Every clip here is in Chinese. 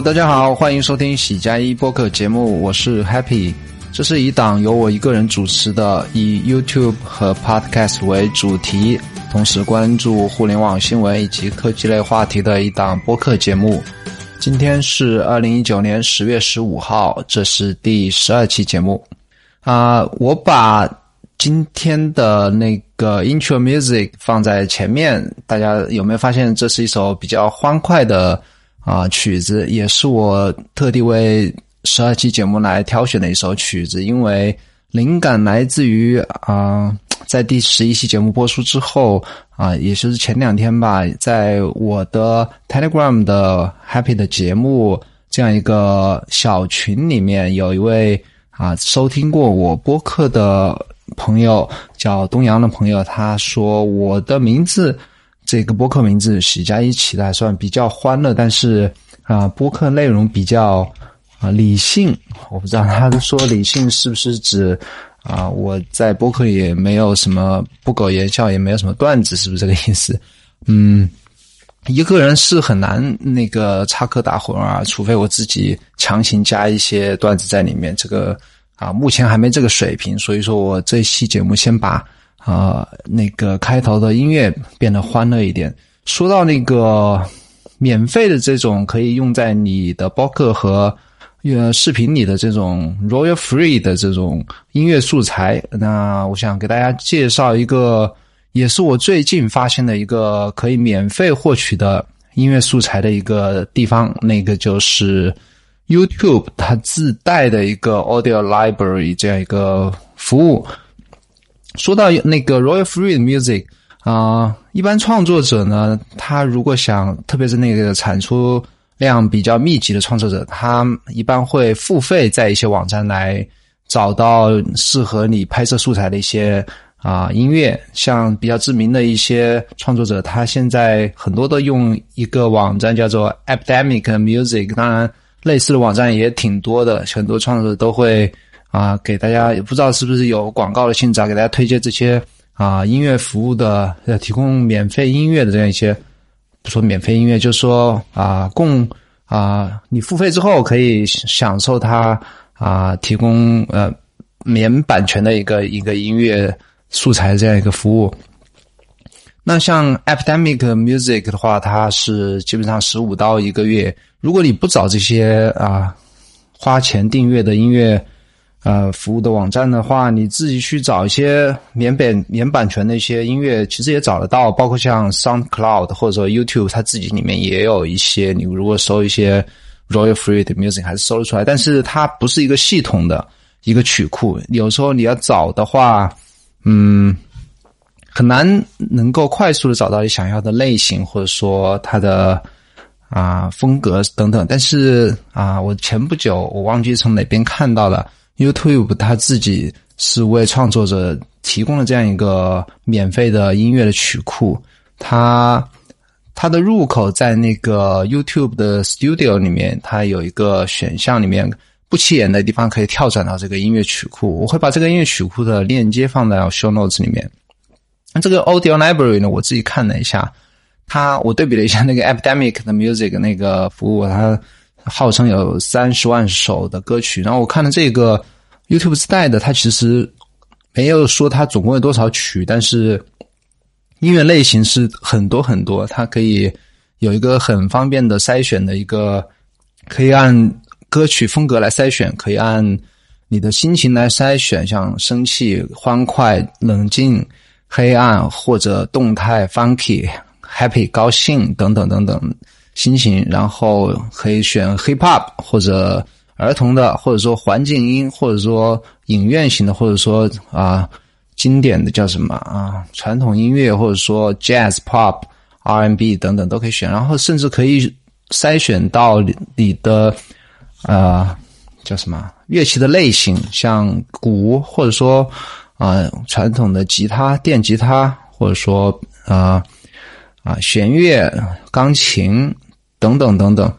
大家好，欢迎收听喜加一播客节目，我是 Happy。这是一档由我一个人主持的，以 YouTube 和 Podcast 为主题，同时关注互联网新闻以及科技类话题的一档播客节目。今天是二零一九年十月十五号，这是第十二期节目。啊，我把今天的那个 Intro Music 放在前面，大家有没有发现这是一首比较欢快的啊曲子？也是我特地为十二期节目来挑选的一首曲子，因为灵感来自于啊，在第十一期节目播出之后啊，也就是前两天吧，在我的 Telegram 的 Happy 的节目这样一个小群里面，有一位啊收听过我播客的朋友叫东阳的朋友，他说我的名字这个播客名字许佳一起的还算比较欢乐，但是啊播客内容比较。啊，理性，我不知道他说理性是不是指啊？我在播客也没有什么不苟言笑，也没有什么段子，是不是这个意思？嗯，一个人是很难那个插科打诨啊，除非我自己强行加一些段子在里面。这个啊，目前还没这个水平，所以说我这期节目先把啊那个开头的音乐变得欢乐一点。说到那个免费的这种可以用在你的播客和。呃，视频里的这种 Royal Free 的这种音乐素材，那我想给大家介绍一个，也是我最近发现的一个可以免费获取的音乐素材的一个地方，那个就是 YouTube 它自带的一个 Audio Library 这样一个服务。说到那个 Royal Free Music 啊，一般创作者呢，他如果想，特别是那个产出。量比较密集的创作者，他一般会付费在一些网站来找到适合你拍摄素材的一些啊音乐。像比较知名的一些创作者，他现在很多都用一个网站叫做 Epidemic Music。当然，类似的网站也挺多的，很多创作者都会啊给大家，也不知道是不是有广告的性质啊，给大家推荐这些啊音乐服务的，呃，提供免费音乐的这样一些。不说免费音乐，就说啊，供啊，你付费之后可以享受它啊，提供呃免版权的一个一个音乐素材这样一个服务。那像 Epidemic Music 的话，它是基本上十五刀一个月。如果你不找这些啊花钱订阅的音乐。呃，服务的网站的话，你自己去找一些免版免版权的一些音乐，其实也找得到。包括像 SoundCloud 或者说 YouTube，它自己里面也有一些。你如果搜一些 Royal Free 的 Music，还是搜得出来。但是它不是一个系统的一个曲库，有时候你要找的话，嗯，很难能够快速的找到你想要的类型，或者说它的啊风格等等。但是啊，我前不久我忘记从哪边看到了。YouTube 它自己是为创作者提供了这样一个免费的音乐的曲库，它它的入口在那个 YouTube 的 Studio 里面，它有一个选项里面不起眼的地方可以跳转到这个音乐曲库。我会把这个音乐曲库的链接放在 Show Notes 里面。那这个 Audio Library 呢，我自己看了一下，它我对比了一下那个 Epidemic 的 Music 那个服务，它。号称有三十万首的歌曲，然后我看了这个 YouTube 自带的，它其实没有说它总共有多少曲，但是音乐类型是很多很多，它可以有一个很方便的筛选的一个，可以按歌曲风格来筛选，可以按你的心情来筛选，像生气、欢快、冷静、黑暗或者动态、funky、happy、高兴等等等等。心情，然后可以选 hip hop 或者儿童的，或者说环境音，或者说影院型的，或者说啊经典的叫什么啊传统音乐，或者说 jazz pop R&B 等等都可以选，然后甚至可以筛选到你的啊叫什么乐器的类型，像鼓，或者说啊传统的吉他、电吉他，或者说啊啊弦乐、钢琴。等等等等，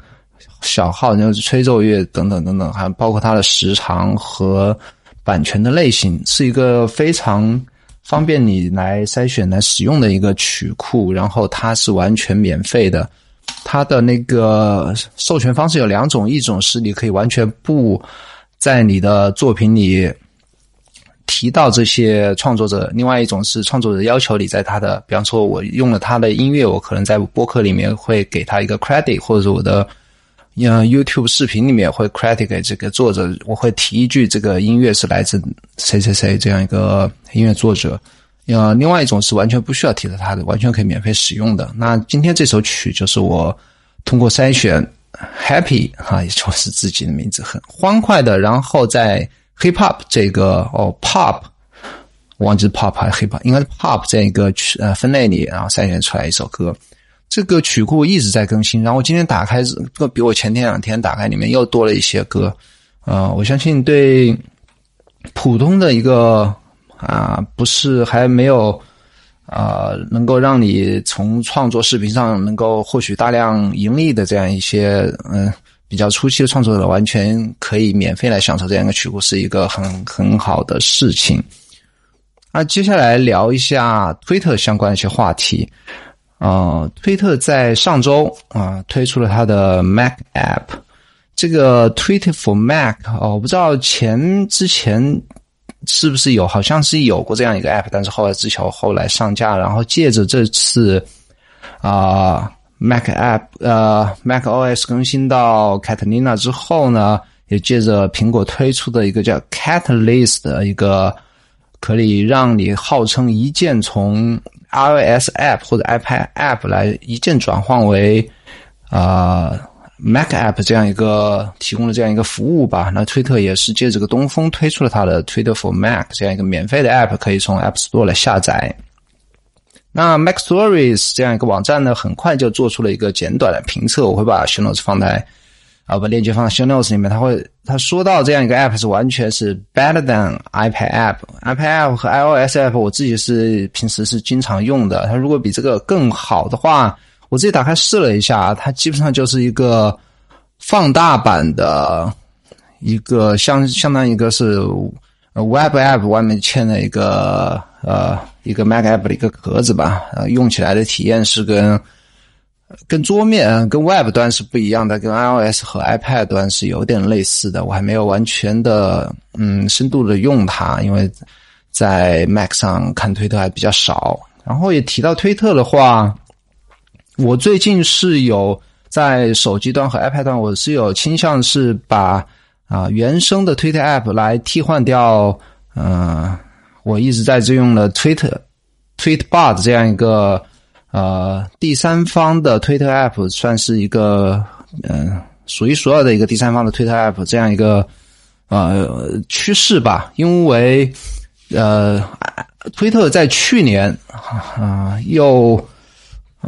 小号就是吹奏乐等等等等，还包括它的时长和版权的类型，是一个非常方便你来筛选来使用的一个曲库。然后它是完全免费的，它的那个授权方式有两种，一种是你可以完全不在你的作品里提到这些创作者，另外一种是创作者要求你在他的，比方说我用了他的音乐，我可能在播客里面会给他一个 credit，或者是我的。嗯，YouTube 视频里面会 credit 给这个作者，我会提一句这个音乐是来自谁谁谁这样一个音乐作者。呃，另外一种是完全不需要提到他的，完全可以免费使用的。那今天这首曲就是我通过筛选 Happy 哈，也就是自己的名字，很欢快的，然后在 Hip Hop 这个哦 Pop，忘记 Pop 还是 Hip Hop，应该是 Pop 这样一个曲呃分类里，然后筛选出来一首歌。这个曲库一直在更新，然后今天打开这，个比我前天两天打开里面又多了一些歌，呃，我相信对普通的一个啊，不是还没有啊，能够让你从创作视频上能够获取大量盈利的这样一些嗯比较初期的创作者，完全可以免费来享受这样一个曲库，是一个很很好的事情。那接下来聊一下推特相关的一些话题。啊，推特在上周啊推出了它的 Mac App，这个 Twitter for Mac 哦，我不知道前之前是不是有，好像是有过这样一个 App，但是后来之前后来上架，然后借着这次啊 Mac App 呃 Mac OS 更新到 Catalina 之后呢，也借着苹果推出的一个叫 Catalyst 的一个可以让你号称一键从 iOS App 或者 iPad App 来一键转换为啊 Mac App 这样一个提供的这样一个服务吧。那推特也是借这个东风推出了它的 Twitter for Mac 这样一个免费的 App，可以从 App Store 来下载。那 Mac Stories 这样一个网站呢，很快就做出了一个简短的评测，我会把 Show Notes 放在。啊，把链接放在 Show Notes 里面，他会他说到这样一个 App 是完全是 better than iPad App，iPad App 和 iOS App 我自己是平时是经常用的。它如果比这个更好的话，我自己打开试了一下，它基本上就是一个放大版的一个相相当于一个是 Web App 外面嵌了一个呃一个 Mac App 的一个壳子吧，呃，用起来的体验是跟。跟桌面、跟 Web 端是不一样的，跟 iOS 和 iPad 端是有点类似的。我还没有完全的嗯深度的用它，因为在 Mac 上看推特还比较少。然后也提到推特的话，我最近是有在手机端和 iPad 端，我是有倾向是把啊原生的推特 App 来替换掉。嗯，我一直在这用的 Twitter Tweetbot 这样一个。呃，第三方的推特 App 算是一个嗯数一数二的一个第三方的推特 App 这样一个呃趋势吧，因为呃推特在去年啊又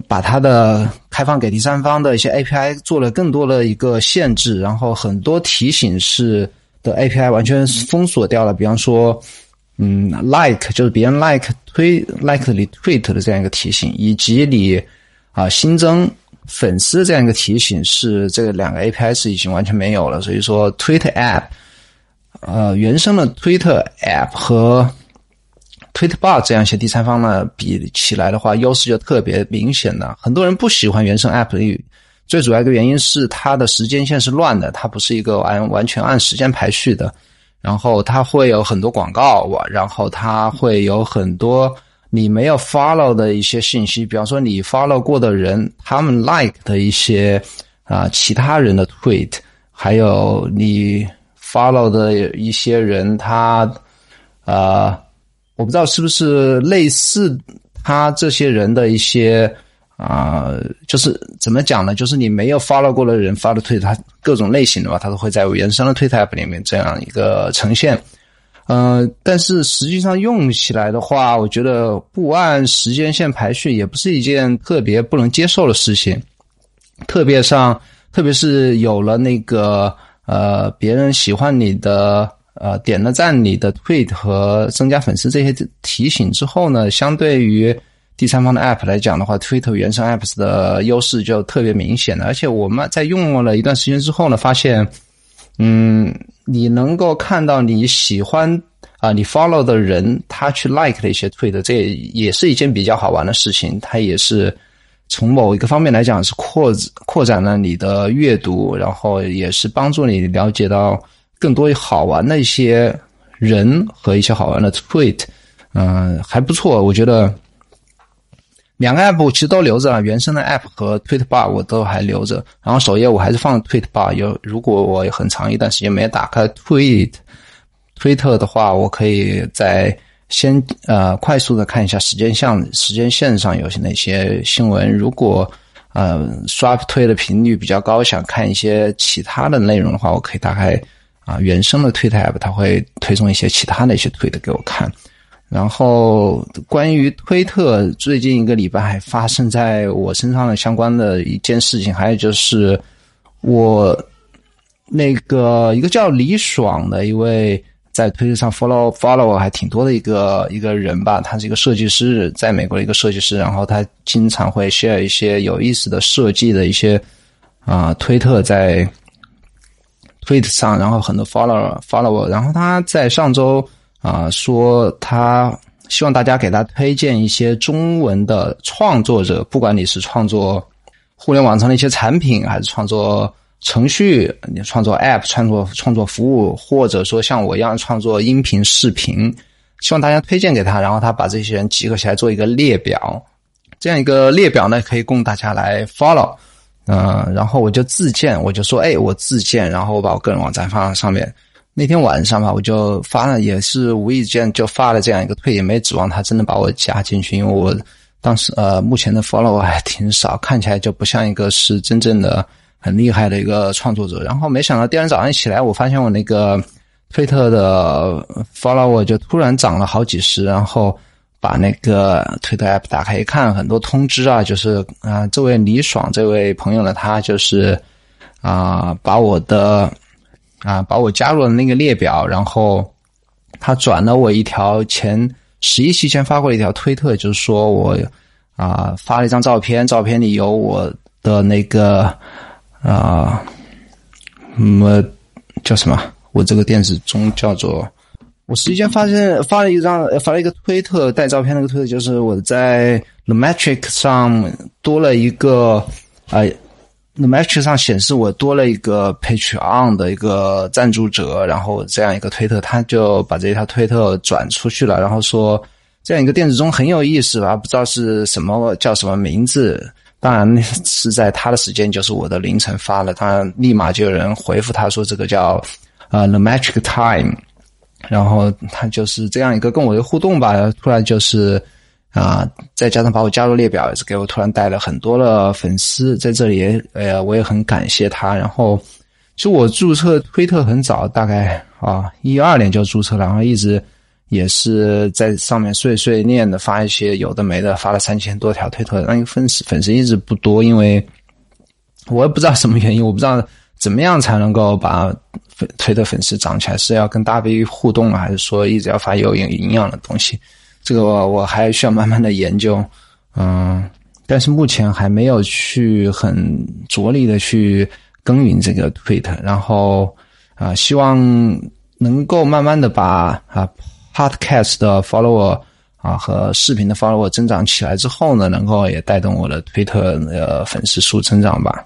把它的开放给第三方的一些 API 做了更多的一个限制，然后很多提醒是的 API 完全封锁掉了，比方说。嗯，like 就是别人 like 推 like 你 tweet 的这样一个提醒，以及你啊新增粉丝这样一个提醒，是这两个 API 是已经完全没有了。所以说，Twitter App 呃原生的 Twitter App 和 Tweetbot 这样一些第三方呢比起来的话，优势就特别明显了。很多人不喜欢原生 App 的最主要一个原因是它的时间线是乱的，它不是一个完完全按时间排序的。然后它会有很多广告，然后它会有很多你没有 follow 的一些信息，比方说你 follow 过的人，他们 like 的一些啊其他人的 tweet，还有你 follow 的一些人，他啊我不知道是不是类似他这些人的一些。啊，就是怎么讲呢？就是你没有 follow 过的人发的推特，它各种类型的吧，它都会在原生的推特 app 里面这样一个呈现。呃，但是实际上用起来的话，我觉得不按时间线排序也不是一件特别不能接受的事情。特别上，特别是有了那个呃，别人喜欢你的呃，点了赞你的 tweet 和增加粉丝这些提醒之后呢，相对于。第三方的 App 来讲的话，Twitter 原生 Apps 的优势就特别明显了。而且我们在用了一段时间之后呢，发现，嗯，你能够看到你喜欢啊，你 follow 的人他去 like 的一些 tweet，这也是一件比较好玩的事情。它也是从某一个方面来讲是扩扩展了你的阅读，然后也是帮助你了解到更多好玩的一些人和一些好玩的 tweet，嗯，还不错，我觉得两个 app 其实都留着了，原生的 app 和 tweet bar 我都还留着，然后首页我还是放 tweet bar，有如果我很长一段时间没打开 tweet，推特的话，我可以在。先呃，快速的看一下时间项时间线上有些哪些新闻。如果呃刷推的频率比较高，想看一些其他的内容的话，我可以打开啊原生的推特 app，它会推送一些其他的一些推的给我看。然后关于推特最近一个礼拜发生在我身上的相关的一件事情，还有就是我那个一个叫李爽的一位。在推特上 follow follow 我还挺多的一个一个人吧，他是一个设计师，在美国的一个设计师，然后他经常会 share 一些有意思的设计的一些啊推特在推特上，然后很多 follow follow，然后他在上周啊说他希望大家给他推荐一些中文的创作者，不管你是创作互联网上的一些产品，还是创作。程序，你创作 App，创作创作服务，或者说像我一样创作音频、视频，希望大家推荐给他，然后他把这些人集合起来做一个列表，这样一个列表呢，可以供大家来 follow。嗯，然后我就自荐，我就说，哎，我自荐，然后我把我个人网站放在上面。那天晚上吧，我就发了，也是无意间就发了这样一个推，也没指望他真的把我加进去，因为我当时呃，目前的 follow 还挺少，看起来就不像一个是真正的。很厉害的一个创作者，然后没想到第二天早上一起来，我发现我那个推特的 follower 就突然涨了好几十，然后把那个推特 app 打开一看，很多通知啊，就是啊，这位李爽这位朋友呢，他就是啊，把我的啊把我加入了那个列表，然后他转了我一条前十一期前发过一条推特，就是说我啊发了一张照片，照片里有我的那个。啊，么叫什么？我这个电子钟叫做……我实际上发现发了一张，发了一个推特带照片那个推特，就是我在 The Metric 上多了一个啊 Metric 上显示我多了一个 Patreon 的一个赞助者，然后这样一个推特，他就把这条推特转出去了，然后说这样一个电子钟很有意思吧？不知道是什么叫什么名字。当然是在他的时间，就是我的凌晨发了，当然立马就有人回复他说这个叫呃 The Magic Time，然后他就是这样一个跟我的互动吧，突然就是啊，再加上把我加入列表，也是给我突然带了很多的粉丝，在这里呃我也很感谢他。然后其实我注册推特很早，大概啊一二年就注册了，然后一直。也是在上面碎碎念的发一些有的没的，发了三千多条推特，那个粉丝粉丝一直不多，因为我也不知道什么原因，我不知道怎么样才能够把粉推特粉丝涨起来，是要跟大 V 互动，还是说一直要发有营营养的东西？这个我还需要慢慢的研究，嗯，但是目前还没有去很着力的去耕耘这个推特，然后啊，希望能够慢慢的把啊。Podcast 的 follower 啊和视频的 follower 增长起来之后呢，能够也带动我的推特的粉丝数增长吧。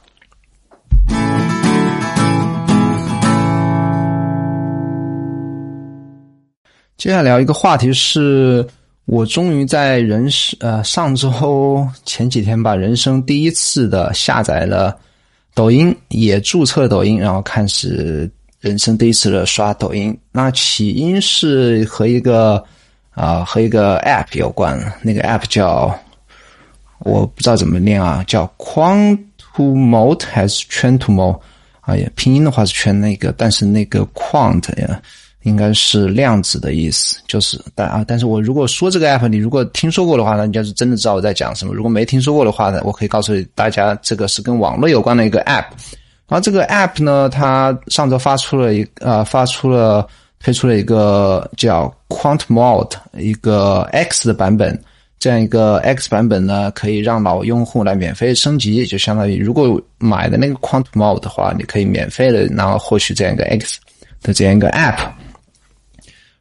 接下来聊一个话题是，我终于在人生呃上周前几天吧，人生第一次的下载了抖音，也注册抖音，然后开始。人生第一次的刷抖音，那起因是和一个啊和一个 app 有关，那个 app 叫我不知道怎么念啊，叫 Quantumot 还是 Quantumot？哎呀，拼音的话是圈那个，但是那个 Quant 呀，应该是量子的意思，就是但啊，但是我如果说这个 app，你如果听说过的话，那你就是真的知道我在讲什么；如果没听说过的话呢，我可以告诉大家，这个是跟网络有关的一个 app。然后这个 app 呢，它上周发出了一呃，发出了推出了一个叫 QuantMod 一个 X 的版本，这样一个 X 版本呢，可以让老用户来免费升级，就相当于如果买的那个 QuantMod 的话，你可以免费的然后获取这样一个 X 的这样一个 app。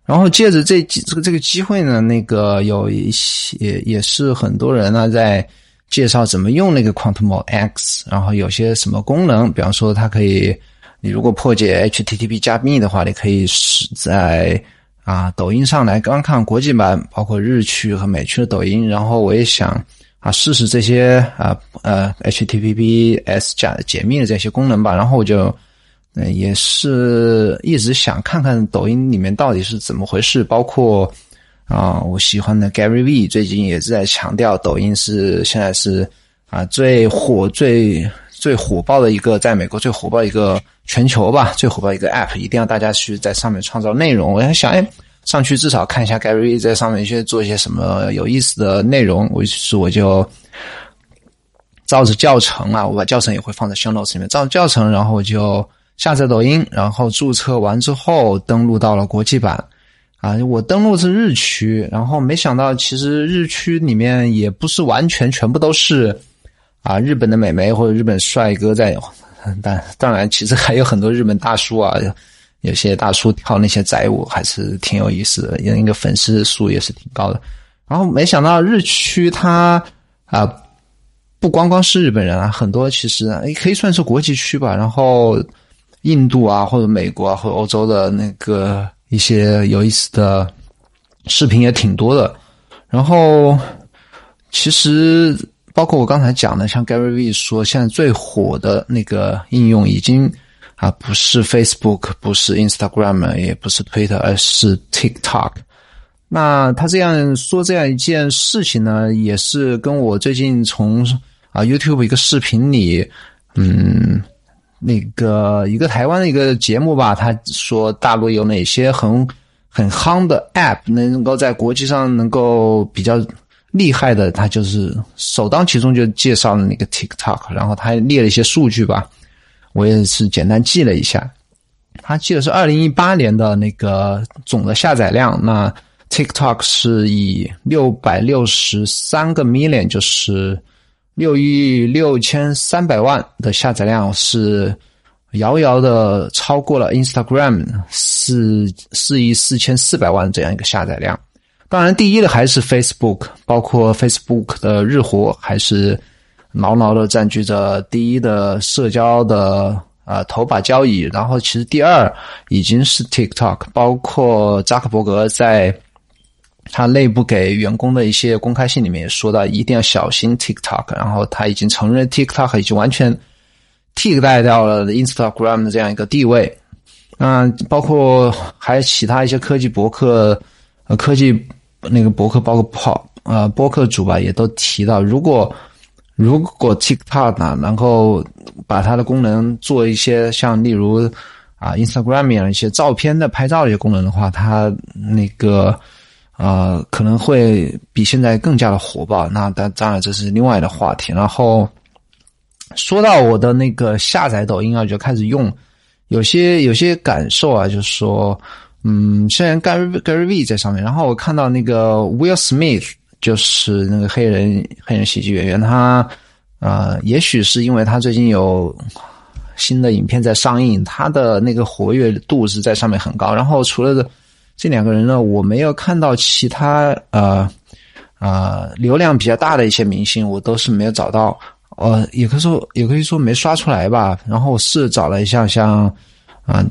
然后借着这几这个这个机会呢，那个有一些也是很多人呢在。介绍怎么用那个 Quantum X，然后有些什么功能，比方说它可以，你如果破解 HTTP 加密的话，你可以是在啊抖音上来观看国际版，包括日区和美区的抖音。然后我也想啊试试这些啊呃 HTTPS 加解密的这些功能吧。然后我就嗯也是一直想看看抖音里面到底是怎么回事，包括。啊，我喜欢的 Gary V 最近也是在强调，抖音是现在是啊最火、最最火爆的一个，在美国最火爆一个全球吧，最火爆一个 App，一定要大家去在上面创造内容。我在想，哎，上去至少看一下 Gary V 在上面一些做一些什么有意思的内容。于是我就照着教程啊，我把教程也会放在 Show Notes 里面，照着教程，然后我就下载抖音，然后注册完之后登录到了国际版。啊，我登录是日区，然后没想到其实日区里面也不是完全全部都是啊日本的美眉或者日本帅哥在，但当然其实还有很多日本大叔啊，有些大叔跳那些宅舞还是挺有意思的，那个粉丝数也是挺高的。然后没想到日区它啊不光光是日本人啊，很多其实也可以算是国际区吧。然后印度啊或者美国啊或者欧洲的那个。一些有意思的视频也挺多的，然后其实包括我刚才讲的，像 Gary V 说，现在最火的那个应用已经啊不是 Facebook，不是 Instagram，也不是 Twitter，而是 TikTok。那他这样说这样一件事情呢，也是跟我最近从啊 YouTube 一个视频里，嗯。那个一个台湾的一个节目吧，他说大陆有哪些很很夯的 App 能够在国际上能够比较厉害的，他就是首当其冲就介绍了那个 TikTok，然后他还列了一些数据吧，我也是简单记了一下，他记得是二零一八年的那个总的下载量，那 TikTok 是以六百六十三个 million 就是。六亿六千三百万的下载量是遥遥的超过了 Instagram 四四亿四千四百万这样一个下载量。当然，第一的还是 Facebook，包括 Facebook 的日活还是牢牢的占据着第一的社交的啊头把交椅。然后，其实第二已经是 TikTok，包括扎克伯格在。他内部给员工的一些公开信里面也说到，一定要小心 TikTok。然后他已经承认 TikTok 已经完全替代掉了 Instagram 的这样一个地位。嗯，包括还有其他一些科技博客、呃科技那个博客，包括跑呃博客主吧，也都提到，如果如果 TikTok 呢能够把它的功能做一些像例如啊 Instagram 一样一些照片的拍照的一些功能的话，它那个。啊，可能会比现在更加的火爆。那当当然这是另外的话题。然后说到我的那个下载抖音啊，就开始用，有些有些感受啊，就是说，嗯，虽然 Gary Gary V 在上面，然后我看到那个 Will Smith，就是那个黑人黑人喜剧演员，他啊，也许是因为他最近有新的影片在上映，他的那个活跃度是在上面很高。然后除了这两个人呢，我没有看到其他呃呃流量比较大的一些明星，我都是没有找到。呃，也可以说也可以说没刷出来吧。然后我试找了一下，像啊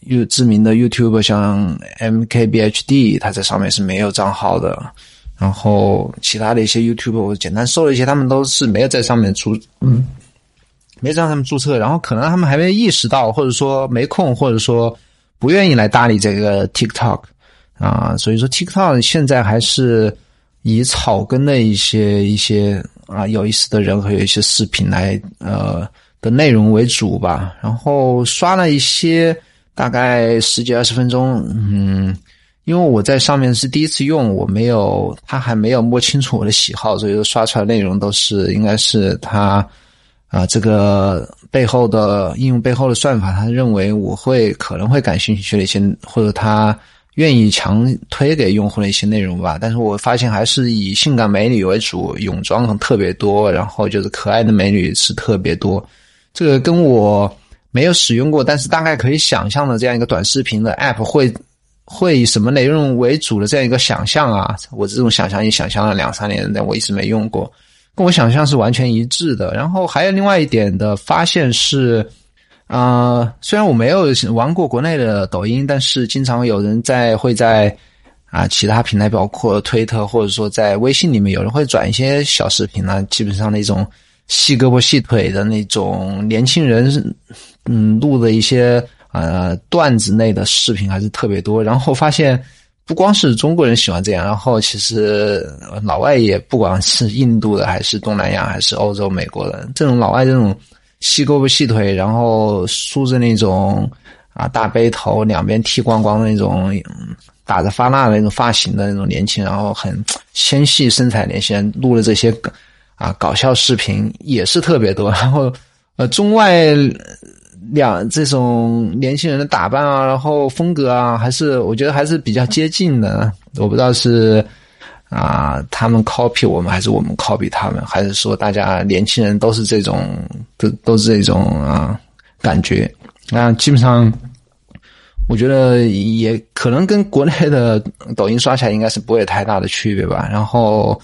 有知名的 YouTube，像 MKBHD，他在上面是没有账号的。然后其他的一些 YouTube，我简单搜了一些，他们都是没有在上面注嗯，没让他们注册。然后可能他们还没意识到，或者说没空，或者说。不愿意来搭理这个 TikTok 啊，所以说 TikTok 现在还是以草根的一些一些啊有意思的人和有一些视频来呃的内容为主吧。然后刷了一些大概十几二十分钟，嗯，因为我在上面是第一次用，我没有他还没有摸清楚我的喜好，所以说刷出来内容都是应该是他。啊，这个背后的应用背后的算法，他认为我会可能会感兴趣的一些，或者他愿意强推给用户的一些内容吧。但是我发现还是以性感美女为主，泳装特别多，然后就是可爱的美女是特别多。这个跟我没有使用过，但是大概可以想象的这样一个短视频的 App 会会以什么内容为主的这样一个想象啊，我这种想象也想象了两三年，但我一直没用过。跟我想象是完全一致的。然后还有另外一点的发现是，啊，虽然我没有玩过国内的抖音，但是经常有人在会在啊其他平台，包括推特或者说在微信里面，有人会转一些小视频呢，基本上那种细胳膊细腿的那种年轻人，嗯，录的一些呃段子类的视频还是特别多。然后发现。不光是中国人喜欢这样，然后其实老外也不管是印度的，还是东南亚，还是欧洲、美国的，这种老外这种细胳膊细腿，然后梳着那种啊大背头，两边剃光光的那种，打着发蜡的那种发型的那种年轻，然后很纤细身材年轻人录了这些啊搞笑视频也是特别多，然后呃中外。两这种年轻人的打扮啊，然后风格啊，还是我觉得还是比较接近的。我不知道是啊，他们 copy 我们，还是我们 copy 他们，还是说大家年轻人都是这种，都都是这种啊感觉。那基本上，我觉得也可能跟国内的抖音刷起来应该是不会太大的区别吧。然后，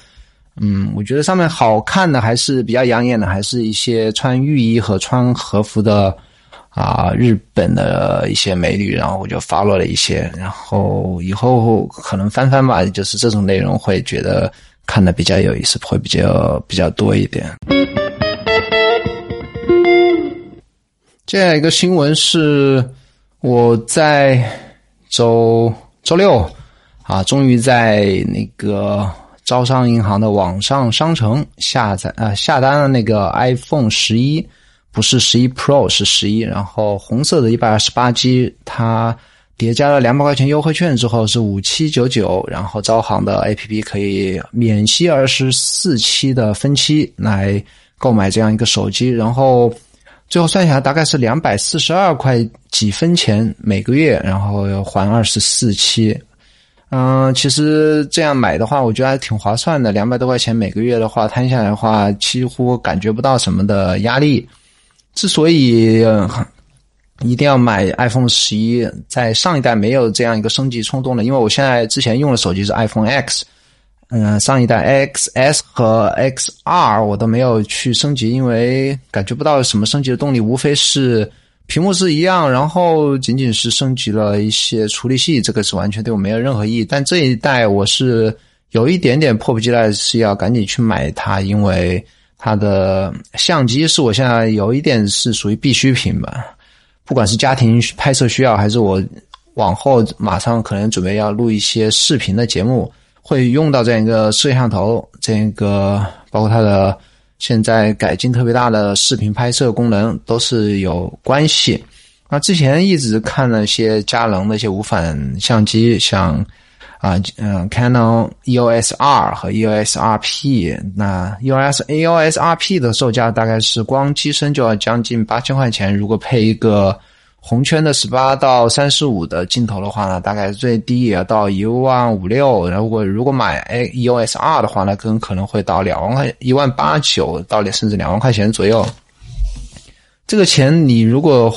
嗯，我觉得上面好看的还是比较养眼的，还是一些穿浴衣和穿和服的。啊，日本的一些美女，然后我就发落了一些，然后以后可能翻翻吧，就是这种内容会觉得看的比较有意思，会比较比较多一点。接下一个新闻是，我在周周六啊，终于在那个招商银行的网上商城下载啊下单了那个 iPhone 十一。不是十一 Pro 是十一，然后红色的一百二十八 G，它叠加了两百块钱优惠券之后是五七九九，然后招行的 APP 可以免息二十四期的分期来购买这样一个手机，然后最后算下来大概是两百四十二块几分钱每个月，然后要还二十四期。嗯，其实这样买的话，我觉得还挺划算的，两百多块钱每个月的话摊下来的话，几乎感觉不到什么的压力。之所以一定要买 iPhone 十一，在上一代没有这样一个升级冲动的，因为我现在之前用的手机是 iPhone X，嗯，上一代 XS 和 XR 我都没有去升级，因为感觉不到什么升级的动力，无非是屏幕是一样，然后仅仅是升级了一些处理器，这个是完全对我没有任何意义。但这一代我是有一点点迫不及待是要赶紧去买它，因为。它的相机是我现在有一点是属于必需品吧，不管是家庭拍摄需要，还是我往后马上可能准备要录一些视频的节目，会用到这样一个摄像头，这样一个包括它的现在改进特别大的视频拍摄功能都是有关系。那之前一直看那些佳能的一些无反相机，像。啊，嗯，Canon EOS R 和 EOS RP，那 EOS EOS RP 的售价大概是光机身就要将近八千块钱，如果配一个红圈的十八到三十五的镜头的话呢，大概最低也要到一万五六。然后如果如果买 EOS R 的话呢，更可能会到两万块，一万八九到甚至两万块钱左右。这个钱你如果。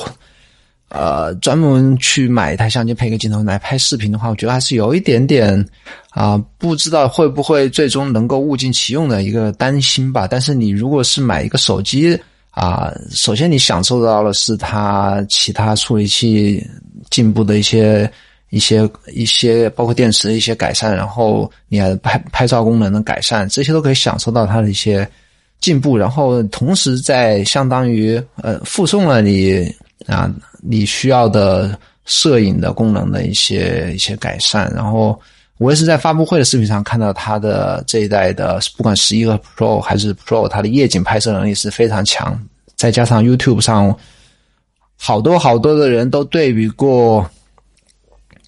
呃，专门去买一台相机配个镜头来拍视频的话，我觉得还是有一点点啊，不知道会不会最终能够物尽其用的一个担心吧。但是你如果是买一个手机啊，首先你享受到的是它其他处理器进步的一些一些一些，包括电池的一些改善，然后你还拍拍照功能的改善，这些都可以享受到它的一些进步，然后同时在相当于呃附送了你啊。你需要的摄影的功能的一些一些改善，然后我也是在发布会的视频上看到它的这一代的，不管十一和 Pro 还是 Pro，它的夜景拍摄能力是非常强，再加上 YouTube 上好多好多的人都对比过，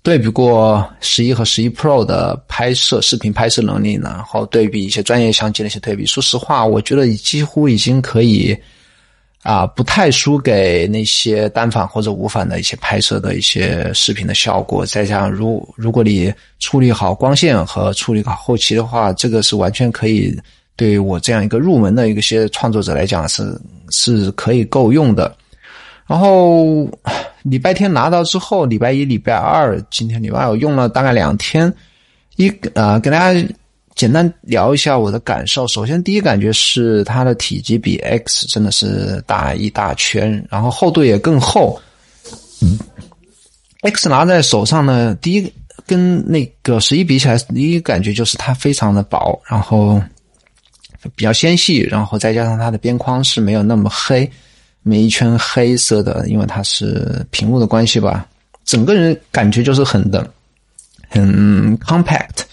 对比过十一和十一 Pro 的拍摄视频拍摄能力，然后对比一些专业相机的一些对比，说实话，我觉得几乎已经可以。啊，不太输给那些单反或者无反的一些拍摄的一些视频的效果。再加上，如如果你处理好光线和处理好后期的话，这个是完全可以对我这样一个入门的一个些创作者来讲是是可以够用的。然后礼拜天拿到之后，礼拜一、礼拜二，今天礼拜二我用了大概两天，一啊，给大家。简单聊一下我的感受。首先，第一感觉是它的体积比 X 真的是大一大圈，然后厚度也更厚。嗯，X 拿在手上呢，第一跟那个十一比起来，第一感觉就是它非常的薄，然后比较纤细，然后再加上它的边框是没有那么黑，没一圈黑色的，因为它是屏幕的关系吧，整个人感觉就是很的很 compact。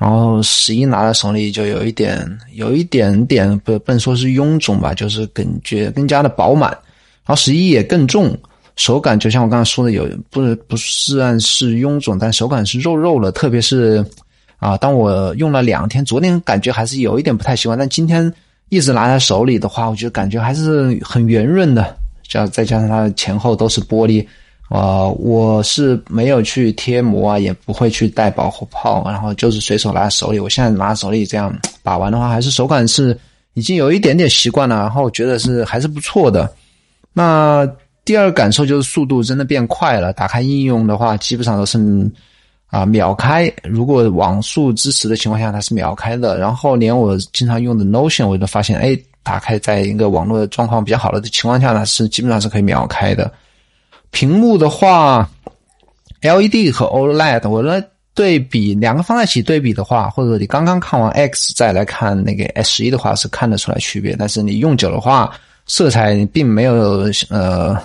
然后十一拿在手里就有一点，有一点点不不能说是臃肿吧，就是感觉更加的饱满。然后十一也更重，手感就像我刚才说的，有不不算是臃肿，但手感是肉肉的。特别是啊，当我用了两天，昨天感觉还是有一点不太习惯，但今天一直拿在手里的话，我觉得感觉还是很圆润的。加再加上它的前后都是玻璃。啊，我是没有去贴膜啊，也不会去带保护泡，然后就是随手拿在手里。我现在拿手里这样把玩的话，还是手感是已经有一点点习惯了，然后觉得是还是不错的。那第二感受就是速度真的变快了，打开应用的话，基本上都是啊秒开。如果网速支持的情况下，它是秒开的。然后连我经常用的 Notion，我都发现，哎，打开在一个网络状况比较好的情况下呢，是基本上是可以秒开的。屏幕的话，LED 和 OLED，我来对比两个放在一起对比的话，或者你刚刚看完 X 再来看那个 S 十一的话，是看得出来区别。但是你用久的话，色彩并没有呃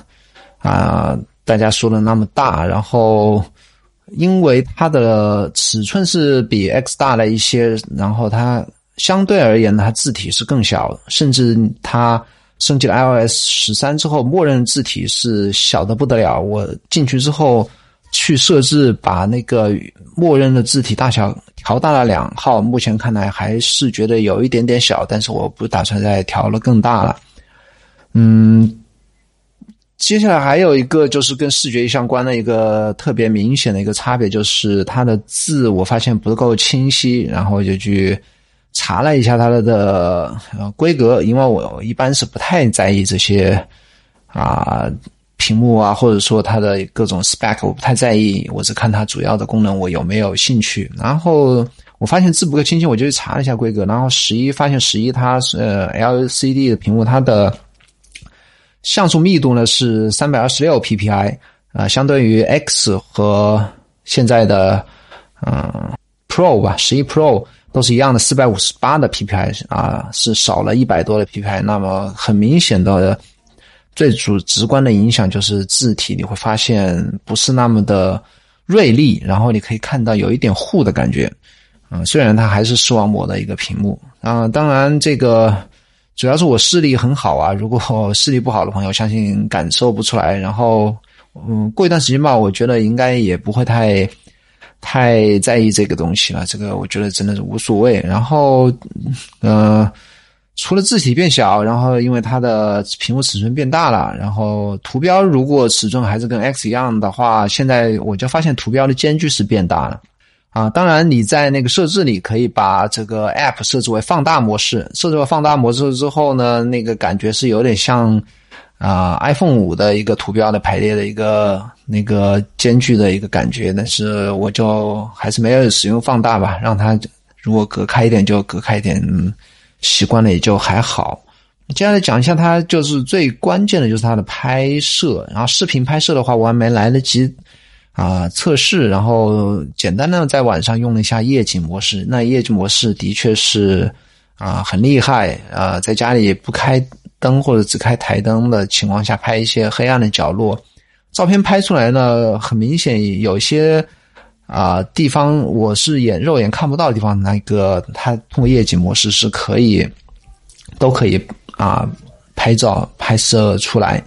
啊大家说的那么大。然后因为它的尺寸是比 X 大了一些，然后它相对而言它字体是更小，甚至它。升级了 iOS 十三之后，默认字体是小的不得了。我进去之后去设置，把那个默认的字体大小调大了两号，目前看来还是觉得有一点点小，但是我不打算再调了更大了。嗯，接下来还有一个就是跟视觉相关的一个特别明显的一个差别，就是它的字我发现不够清晰，然后就去。查了一下它的的呃规格，因为我一般是不太在意这些啊屏幕啊，或者说它的各种 spec，我不太在意，我只看它主要的功能，我有没有兴趣。然后我发现字不够清晰，我就去查了一下规格。然后十一发现十一它是 LCD 的屏幕，它的像素密度呢是三百二十六 PPI 啊，相对于 X 和现在的嗯 Pro 吧，十一 Pro。都是一样的，四百五十八的 PPI 啊，是少了一百多的 PPI。那么很明显的，最主直观的影响就是字体，你会发现不是那么的锐利，然后你可以看到有一点糊的感觉。嗯，虽然它还是视网膜的一个屏幕啊，当然这个主要是我视力很好啊，如果视力不好的朋友，相信感受不出来。然后嗯，过一段时间吧，我觉得应该也不会太。太在意这个东西了，这个我觉得真的是无所谓。然后，呃，除了字体变小，然后因为它的屏幕尺寸变大了，然后图标如果尺寸还是跟 X 一样的话，现在我就发现图标的间距是变大了。啊，当然你在那个设置里可以把这个 App 设置为放大模式，设置为放大模式之后呢，那个感觉是有点像。啊，iPhone 五的一个图标的排列的一个那个间距的一个感觉，但是我就还是没有使用放大吧，让它如果隔开一点就隔开一点，习惯了也就还好。接下来讲一下它就是最关键的就是它的拍摄，然后视频拍摄的话我还没来得及啊测试，然后简单的在晚上用了一下夜景模式，那夜景模式的确是啊很厉害啊，在家里不开。灯或者只开台灯的情况下拍一些黑暗的角落，照片拍出来呢，很明显有些啊地方我是眼肉眼看不到的地方，那个它通过夜景模式是可以都可以啊拍照拍摄出来。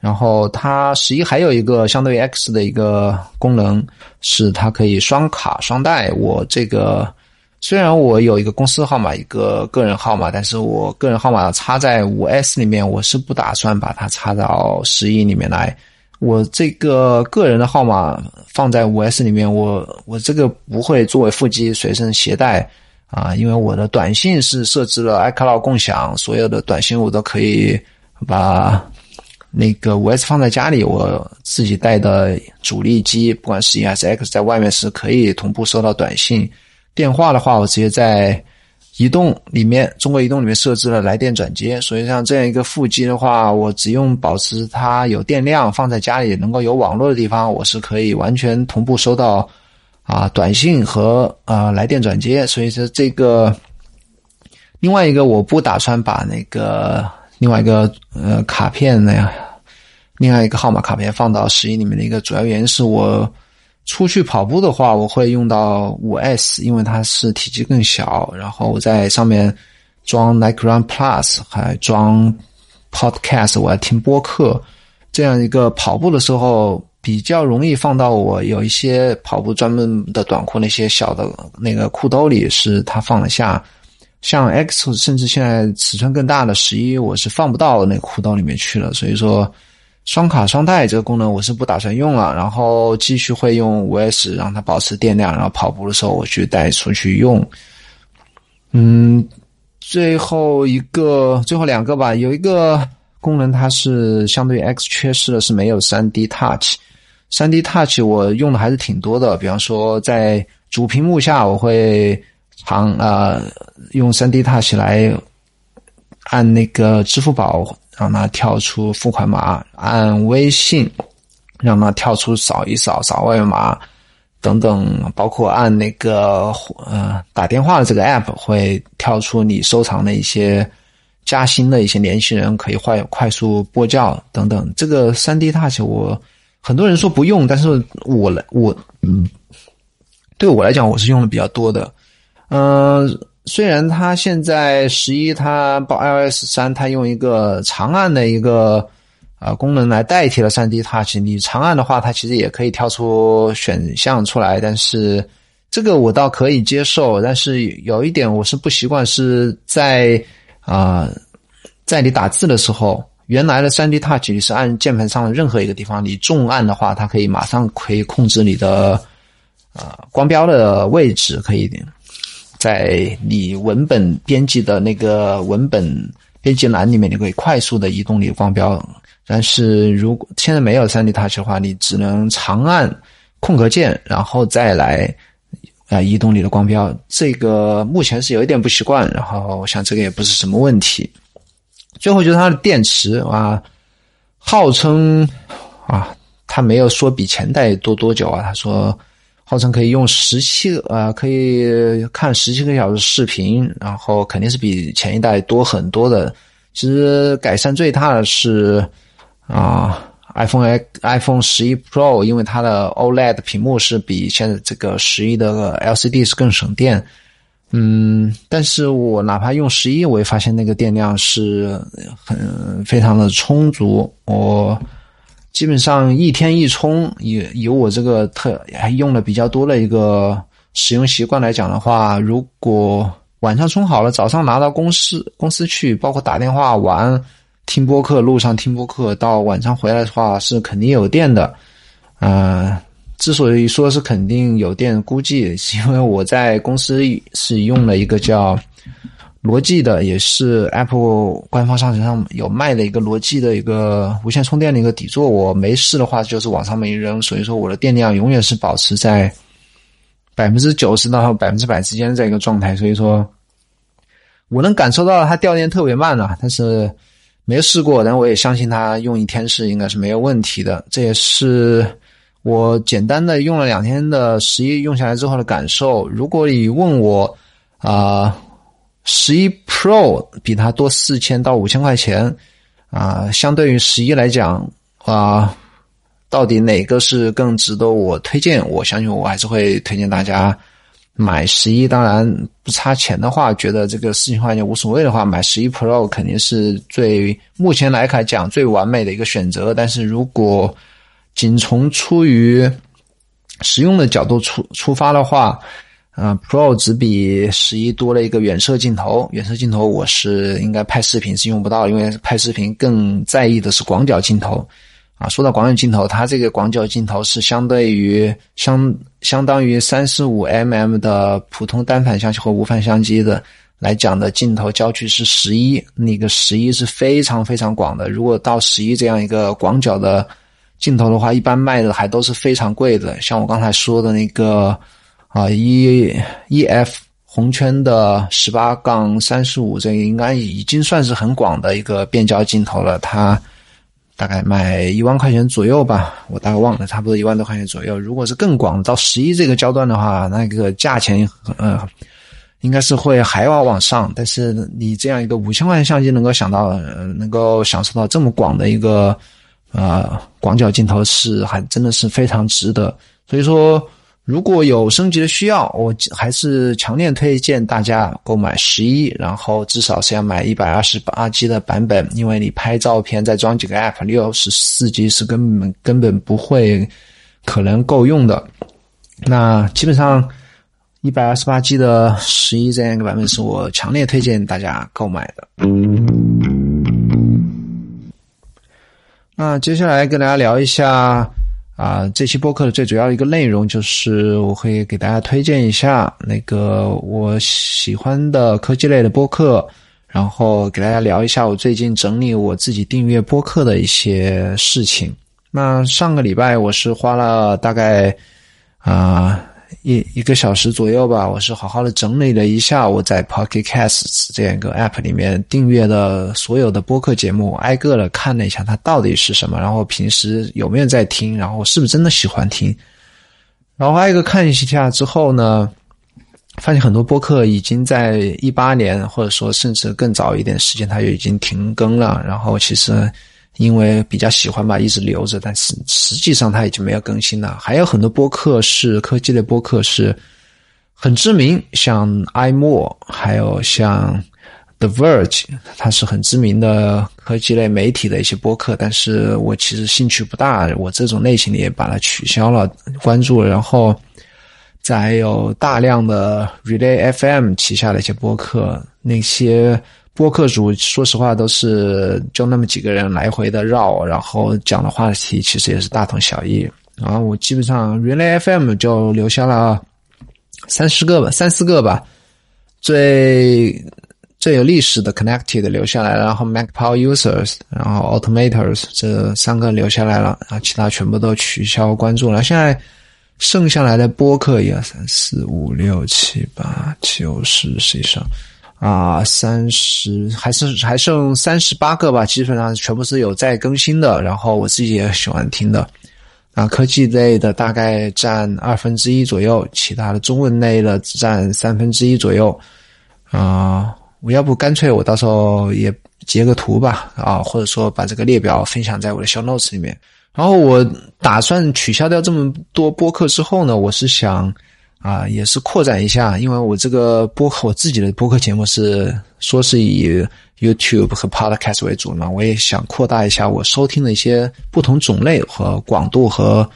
然后它十一还有一个相对于 X 的一个功能，是它可以双卡双待。我这个。虽然我有一个公司号码，一个个人号码，但是我个人号码插在五 S 里面，我是不打算把它插到十一里面来。我这个个人的号码放在五 S 里面，我我这个不会作为副机随身携带啊，因为我的短信是设置了 iCloud 共享，所有的短信我都可以把那个五 S 放在家里，我自己带的主力机，不管十一还是 X，在外面是可以同步收到短信。电话的话，我直接在移动里面，中国移动里面设置了来电转接，所以像这样一个副机的话，我只用保持它有电量，放在家里能够有网络的地方，我是可以完全同步收到啊短信和啊来电转接。所以说这个另外一个我不打算把那个另外一个呃卡片那样，另外一个号码卡片放到十一里面的一个主要原因是我。出去跑步的话，我会用到五 S，因为它是体积更小。然后我在上面装 Nike Run Plus，还装 Podcast，我要听播客。这样一个跑步的时候比较容易放到我有一些跑步专门的短裤那些小的那个裤兜里，是它放得下。像 X 甚至现在尺寸更大的十一，我是放不到那裤兜里面去了。所以说。双卡双待这个功能我是不打算用了，然后继续会用五 S 让它保持电量，然后跑步的时候我去带出去用。嗯，最后一个最后两个吧，有一个功能它是相对于 X 缺失的，是没有三 D Touch。三 D Touch 我用的还是挺多的，比方说在主屏幕下我会常啊用三 D Touch 来按那个支付宝。让它跳出付款码，按微信让它跳出扫一扫扫二维码等等，包括按那个呃打电话的这个 app 会跳出你收藏的一些加新的一些联系人，可以快快速拨叫等等。这个三 D Touch 我很多人说不用，但是我来我嗯，对我来讲我是用的比较多的，嗯。虽然它现在十一，它报 iOS 三，它用一个长按的一个啊功能来代替了三 D Touch。你长按的话，它其实也可以跳出选项出来，但是这个我倒可以接受。但是有一点我是不习惯，是在啊在你打字的时候，原来的三 D Touch 你是按键盘上的任何一个地方，你重按的话，它可以马上可以控制你的啊光标的位置，可以。在你文本编辑的那个文本编辑栏里面，你可以快速的移动你的光标。但是如果现在没有三 D Touch 的话，你只能长按空格键，然后再来啊移动你的光标。这个目前是有一点不习惯，然后我想这个也不是什么问题。最后就是它的电池啊，号称啊，他没有说比前代多多久啊，他说。号称可以用十七个啊，可以看十七个小时视频，然后肯定是比前一代多很多的。其实改善最大的是啊，iPhone X、iPhone 十一 Pro，因为它的 OLED 屏幕是比现在这个十一的 LCD 是更省电。嗯，但是我哪怕用十一，我也发现那个电量是很非常的充足。我。基本上一天一充，以以我这个特还用的比较多的一个使用习惯来讲的话，如果晚上充好了，早上拿到公司公司去，包括打电话玩、听播客、路上听播客，到晚上回来的话是肯定有电的。啊，之所以说是肯定有电，估计是因为我在公司是用了一个叫。罗技的也是 Apple 官方商城上有卖的一个罗技的一个无线充电的一个底座，我没试的话就是往上面一扔，所以说我的电量永远是保持在百分之九十到百分之百之间这个状态，所以说我能感受到它掉电特别慢啊，但是没试过，但我也相信它用一天是应该是没有问题的，这也是我简单的用了两天的十一用下来之后的感受。如果你问我啊。十一 Pro 比它多四千到五千块钱，啊，相对于十一来讲，啊，到底哪个是更值得我推荐？我相信我还是会推荐大家买十一。当然不差钱的话，觉得这个四千块钱无所谓的话，买十一 Pro 肯定是最目前来看讲最完美的一个选择。但是如果仅从出于实用的角度出出发的话，啊，Pro 只比十一多了一个远摄镜头。远摄镜头我是应该拍视频是用不到，因为拍视频更在意的是广角镜头。啊，说到广角镜头，它这个广角镜头是相对于相相当于三十五 mm 的普通单反相机和无反相机的来讲的镜头焦距是十一，那个十一是非常非常广的。如果到十一这样一个广角的镜头的话，一般卖的还都是非常贵的。像我刚才说的那个。啊，E E F 红圈的十八杠三十五，这个应该已经算是很广的一个变焦镜头了。它大概卖一万块钱左右吧，我大概忘了，差不多一万多块钱左右。如果是更广到十一这个焦段的话，那个价钱呃应该是会还要往上。但是你这样一个五千块钱相机能够想到，能够享受到这么广的一个呃广角镜头，是还真的是非常值得。所以说。如果有升级的需要，我还是强烈推荐大家购买十一，然后至少是要买一百二十八 G 的版本，因为你拍照片再装几个 App，六十四 G 是根本根本不会可能够用的。那基本上一百二十八 G 的十一这样一个版本是我强烈推荐大家购买的。那接下来跟大家聊一下。啊，这期播客的最主要的一个内容就是我会给大家推荐一下那个我喜欢的科技类的播客，然后给大家聊一下我最近整理我自己订阅播客的一些事情。那上个礼拜我是花了大概啊。一一个小时左右吧，我是好好的整理了一下我在 Pocket Casts 这样一个 App 里面订阅的所有的播客节目，挨个的看了一下它到底是什么，然后平时有没有在听，然后是不是真的喜欢听，然后挨个看一下之后呢，发现很多播客已经在一八年或者说甚至更早一点时间它就已经停更了，然后其实。因为比较喜欢吧，一直留着，但是实际上它已经没有更新了。还有很多播客是科技类播客，是很知名，像 iMore，还有像 The Verge，它是很知名的科技类媒体的一些播客。但是我其实兴趣不大，我这种类型的也把它取消了关注。然后再有大量的 Relay FM 旗下的一些播客，那些。播客主说实话都是就那么几个人来回的绕，然后讲的话题其实也是大同小异。然后我基本上原来 FM 就留下了三十个吧，三四个吧，最最有历史的 Connected 留下来，然后 Mac Power Users，然后 Automators 这三个留下来了，啊，其他全部都取消关注了。现在剩下来的播客一二三四五六七八九十，实际上。啊，三十还是还剩三十八个吧，基本上全部是有在更新的。然后我自己也喜欢听的，啊，科技类的大概占二分之一左右，其他的中文类的只占三分之一左右。啊，我要不干脆我到时候也截个图吧，啊，或者说把这个列表分享在我的小 notes 里面。然后我打算取消掉这么多播客之后呢，我是想。啊，也是扩展一下，因为我这个播客，我自己的播客节目是说是以 YouTube 和 Podcast 为主嘛，我也想扩大一下我收听的一些不同种类和广度和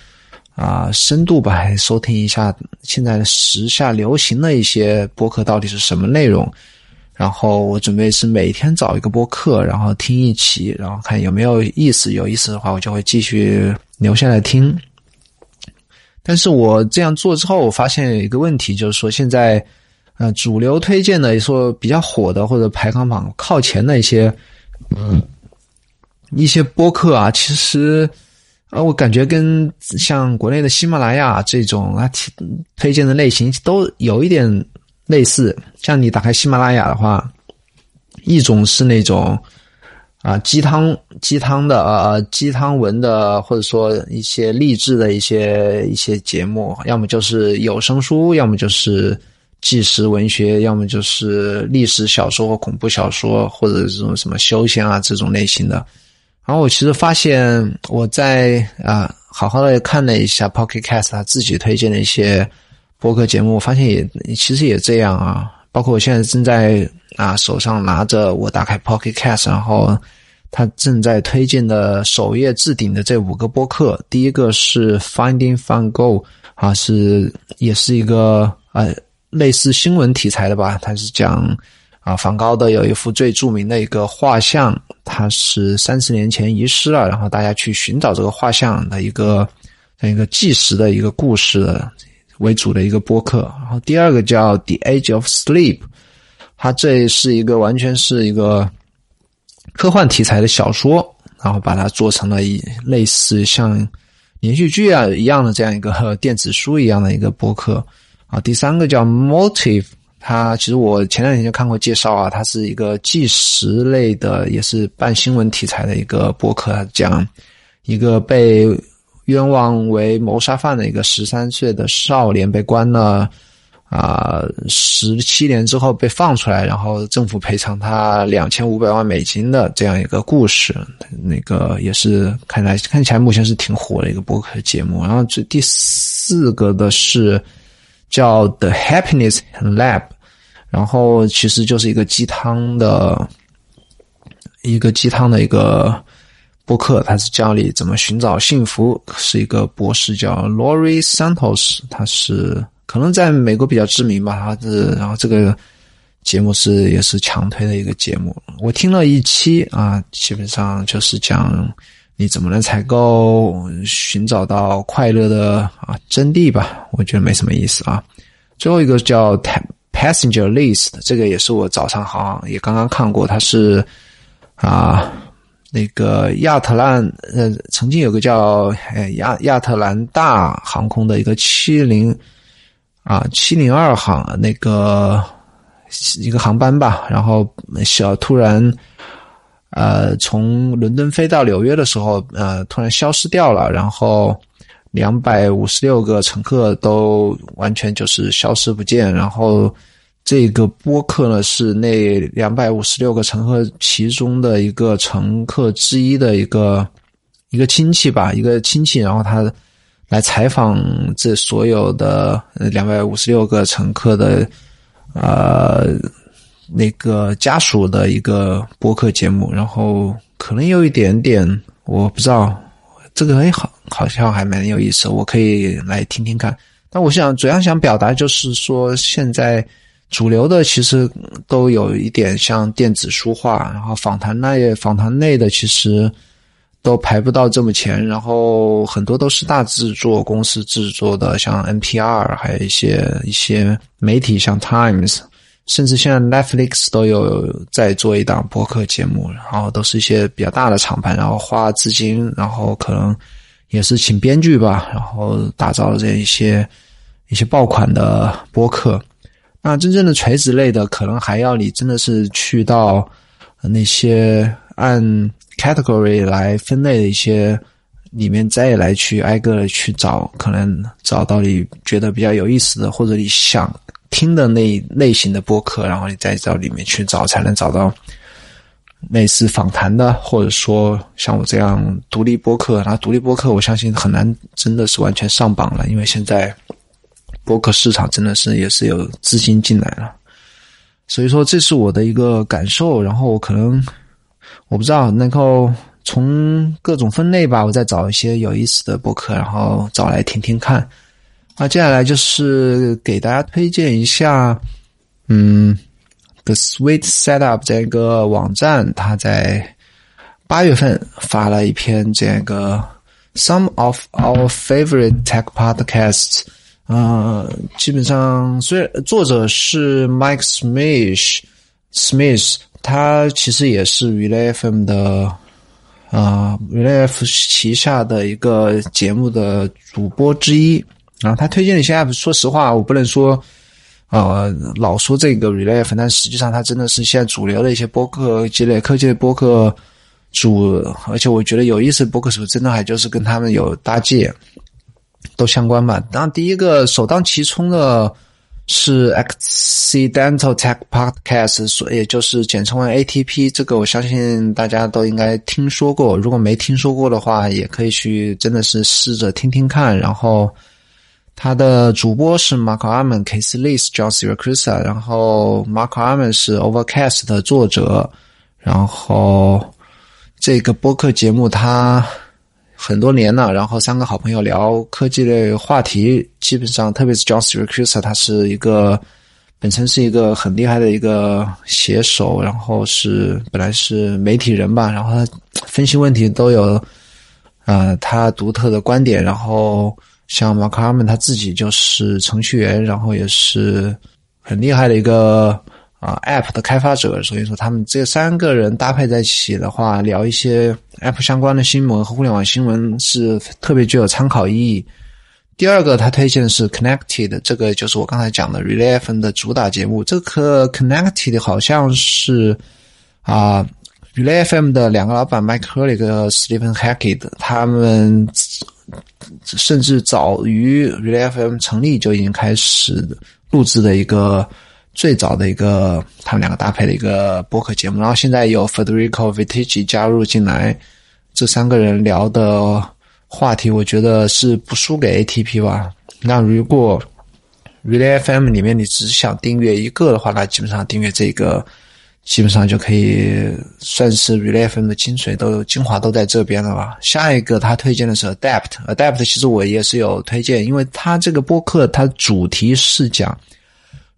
啊深度吧，收听一下现在时下流行的一些播客到底是什么内容。然后我准备是每天找一个播客，然后听一期，然后看有没有意思，有意思的话我就会继续留下来听。但是我这样做之后，我发现有一个问题，就是说现在，呃，主流推荐的说比较火的或者排行榜靠前的一些，嗯，一些播客啊，其实，呃，我感觉跟像国内的喜马拉雅这种啊推推荐的类型都有一点类似。像你打开喜马拉雅的话，一种是那种。啊，鸡汤鸡汤的呃，鸡汤文的，或者说一些励志的一些一些节目，要么就是有声书，要么就是纪实文学，要么就是历史小说或恐怖小说，或者这种什么修仙啊这种类型的。然后我其实发现我在啊好好的看了一下 Pocket Cast 他自己推荐的一些播客节目，我发现也其实也这样啊。包括我现在正在啊手上拿着我打开 Pocket Cast，然后他正在推荐的首页置顶的这五个播客，第一个是 Finding Van Go 啊是也是一个呃类似新闻题材的吧，它是讲啊梵高的有一幅最著名的一个画像，它是三十年前遗失了，然后大家去寻找这个画像的一个这样一个纪实的一个故事的。为主的一个播客，然后第二个叫《The Age of Sleep》，它这是一个完全是一个科幻题材的小说，然后把它做成了一类似像连续剧啊一样的这样一个电子书一样的一个播客。啊，第三个叫 Motive，它其实我前两天就看过介绍啊，它是一个纪实类的，也是半新闻题材的一个播客，讲一个被冤枉为谋杀犯的一个十三岁的少年被关了。啊，十七年之后被放出来，然后政府赔偿他两千五百万美金的这样一个故事，那个也是看来看起来目前是挺火的一个播客节目。然后这第四个的是叫 The Happiness Lab，然后其实就是一个鸡汤的一个鸡汤的一个播客，他是教你怎么寻找幸福，是一个博士叫 Lori Santos，他是。可能在美国比较知名吧，他是，然后这个节目是也是强推的一个节目。我听了一期啊，基本上就是讲你怎么能采购、寻找到快乐的啊真谛吧。我觉得没什么意思啊。最后一个叫 Passenger List，这个也是我早上好像也刚刚看过，它是啊那个亚特兰呃曾经有个叫亚亚特兰大航空的一个七零。啊，七零二航那个一个航班吧，然后小突然，呃，从伦敦飞到纽约的时候，呃，突然消失掉了，然后两百五十六个乘客都完全就是消失不见，然后这个播客呢是那两百五十六个乘客其中的一个乘客之一的一个一个亲戚吧，一个亲戚，然后他。来采访这所有的两百五十六个乘客的，呃，那个家属的一个播客节目，然后可能有一点点，我不知道这个哎，好，好像还蛮有意思，我可以来听听看。但我想主要想表达就是说，现在主流的其实都有一点像电子书化，然后访谈那也访谈类的其实。都排不到这么前，然后很多都是大制作公司制作的，像 NPR，还有一些一些媒体，像 Times，甚至现在 Netflix 都有在做一档播客节目，然后都是一些比较大的厂牌，然后花资金，然后可能也是请编剧吧，然后打造了这一些一些爆款的播客。那真正的垂直类的，可能还要你真的是去到那些按。category 来分类的一些里面再来去挨个的去找，可能找到你觉得比较有意思的或者你想听的那类型的播客，然后你再到里面去找，才能找到类似访谈的，或者说像我这样独立播客。然后独立播客，我相信很难真的是完全上榜了，因为现在博客市场真的是也是有资金进来了。所以说，这是我的一个感受。然后我可能。我不知道能够从各种分类吧，我再找一些有意思的博客，然后找来听听看。那接下来就是给大家推荐一下，嗯，The Sweet Setup 这个网站，它在八月份发了一篇这个 Some of Our Favorite Tech Podcasts，啊，基本上虽然作者是 Mike Smith，Smith。他其实也是 Relay FM 的，啊，Relay F 旗下的一个节目的主播之一。然后他推荐的一些 App，说实话，我不能说，呃，老说这个 Relay FM，但实际上他真的是现在主流的一些播客积累科技的播客主，而且我觉得有意思的播客主，真的还就是跟他们有搭界，都相关吧。当然，第一个首当其冲的。是 Accidental Tech Podcast，所也就是简称为 ATP。这个我相信大家都应该听说过。如果没听说过的话，也可以去真的是试着听听看。然后他的主播是 Mark Arman、Casey Lees、John Siracusa。然后 Mark Arman 是 Overcast 的作者。然后这个播客节目他。很多年了，然后三个好朋友聊科技类话题，基本上特别是 John Siracusa，他是一个本身是一个很厉害的一个写手，然后是本来是媒体人吧，然后他分析问题都有啊他独特的观点，然后像 markarmon 他自己就是程序员，然后也是很厉害的一个。啊，App 的开发者，所以说他们这三个人搭配在一起的话，聊一些 App 相关的新闻和互联网新闻是特别具有参考意义。第二个他推荐的是 Connected，这个就是我刚才讲的 Relay FM 的主打节目。这个 Connected 好像是啊，Relay FM 的两个老板 Mike Hurley 和 Stephen Hackett，他们甚至早于 Relay FM 成立就已经开始录制的一个最早的一个他们两个搭配的一个播客节目。然后现在有 Federico Vitici 加入进来，这三个人聊的。话题我觉得是不输给 ATP 吧。那如果 Relay FM 里面你只想订阅一个的话，那基本上订阅这个，基本上就可以算是 Relay FM 的精髓都精华都在这边了吧。下一个他推荐的是 Adapt，Adapt 其实我也是有推荐，因为他这个播客它主题是讲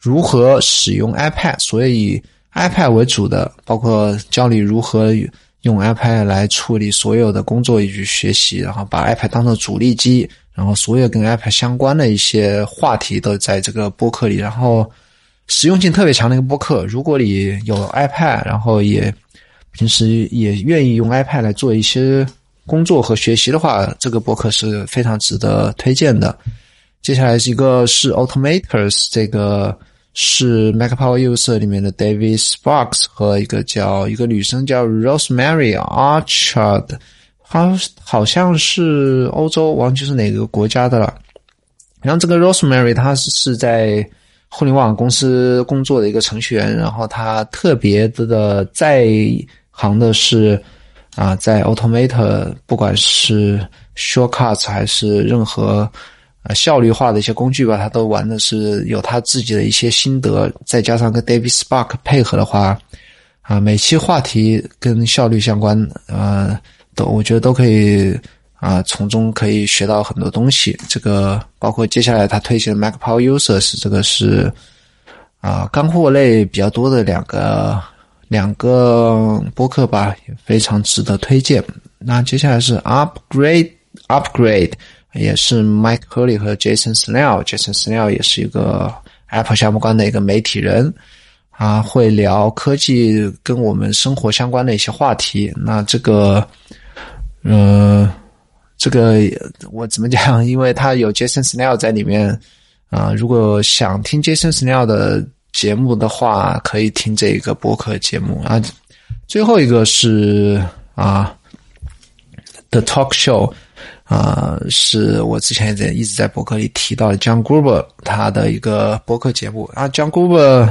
如何使用 iPad，所以以 iPad 为主的，包括教你如何。用 iPad 来处理所有的工作以及学习，然后把 iPad 当做主力机，然后所有跟 iPad 相关的一些话题都在这个播客里，然后实用性特别强的一个播客。如果你有 iPad，然后也平时也愿意用 iPad 来做一些工作和学习的话，这个播客是非常值得推荐的。接下来是一个是 Automators 这个。是 MacPower User 里面的 David Sparks 和一个叫一个女生叫 Rosemary Archard，好好像是欧洲，忘记是哪个国家的了。然后这个 Rosemary 她是在互联网公司工作的一个程序员，然后她特别的在行的是啊，在 Automator，不管是 Shortcuts 还是任何。啊，效率化的一些工具吧，他都玩的是有他自己的一些心得，再加上跟 David Spark 配合的话，啊，每期话题跟效率相关，呃，都我觉得都可以啊，从中可以学到很多东西。这个包括接下来他推荐的 Mac Power Users，这个是啊干货类比较多的两个两个播客吧，也非常值得推荐。那接下来是 Upgrade Upgrade。也是 Mike Hurley 和 Jason Snell，Jason Snell 也是一个 Apple 相关的一个媒体人，啊，会聊科技跟我们生活相关的一些话题。那这个，嗯，这个我怎么讲？因为他有 Jason Snell 在里面，啊，如果想听 Jason Snell 的节目的话，可以听这个播客节目啊。最后一个是啊，The Talk Show。啊，是我之前也在一直在博客里提到的 John Gruber 他的一个博客节目啊，John Gruber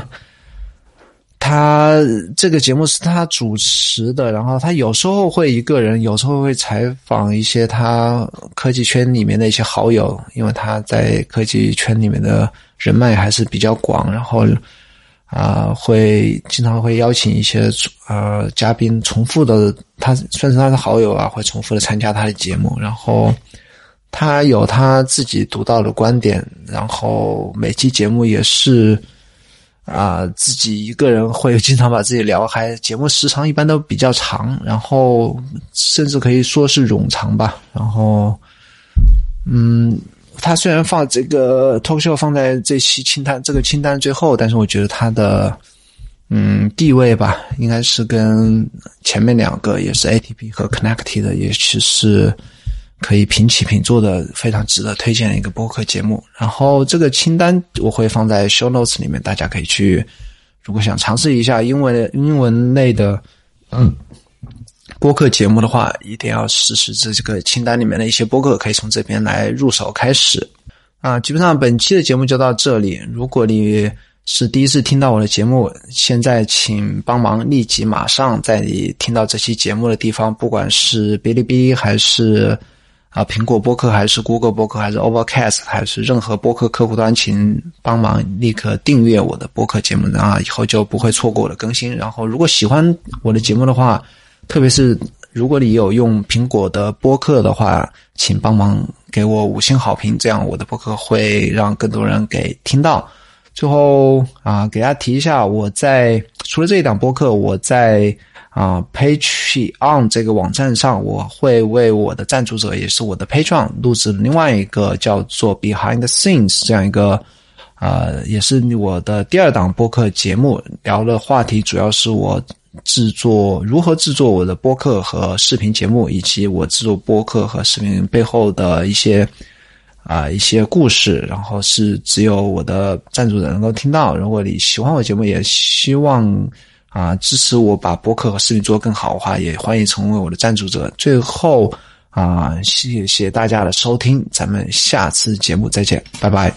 他这个节目是他主持的，然后他有时候会一个人，有时候会采访一些他科技圈里面的一些好友，因为他在科技圈里面的人脉还是比较广，然后。啊，会经常会邀请一些呃嘉宾重复的，他算是他的好友啊，会重复的参加他的节目。然后他有他自己独到的观点，然后每期节目也是啊自己一个人会经常把自己聊嗨，节目时长一般都比较长，然后甚至可以说是冗长吧。然后嗯。他虽然放这个脱口秀放在这期清单这个清单最后，但是我觉得他的嗯地位吧，应该是跟前面两个也是 ATP 和 Connected 的，也其实可以平起平坐的，非常值得推荐的一个播客节目。然后这个清单我会放在 Show Notes 里面，大家可以去，如果想尝试一下英文英文类的嗯播客节目的话，一定要试试这这个清单里面的一些播客，可以从这边来入手开始。啊，基本上本期的节目就到这里。如果你是第一次听到我的节目，现在请帮忙立即马上在你听到这期节目的地方，不管是哔哩哔哩还是啊苹果播客，还是 Google 播客，还是 Overcast，还是任何播客客户端，请帮忙立刻订阅我的播客节目，啊，以后就不会错过我的更新。然后，如果喜欢我的节目的话，特别是如果你有用苹果的播客的话，请帮忙给我五星好评，这样我的播客会让更多人给听到。最后啊，给大家提一下，我在除了这一档播客，我在啊 Page On 这个网站上，我会为我的赞助者，也是我的 Patreon 录制另外一个叫做 Behind the Scenes 这样一个啊，也是我的第二档播客节目，聊的话题主要是我。制作如何制作我的播客和视频节目，以及我制作播客和视频背后的一些啊一些故事，然后是只有我的赞助人能够听到。如果你喜欢我节目，也希望啊支持我把播客和视频做更好的话，也欢迎成为我的赞助者。最后啊，谢谢大家的收听，咱们下次节目再见，拜拜。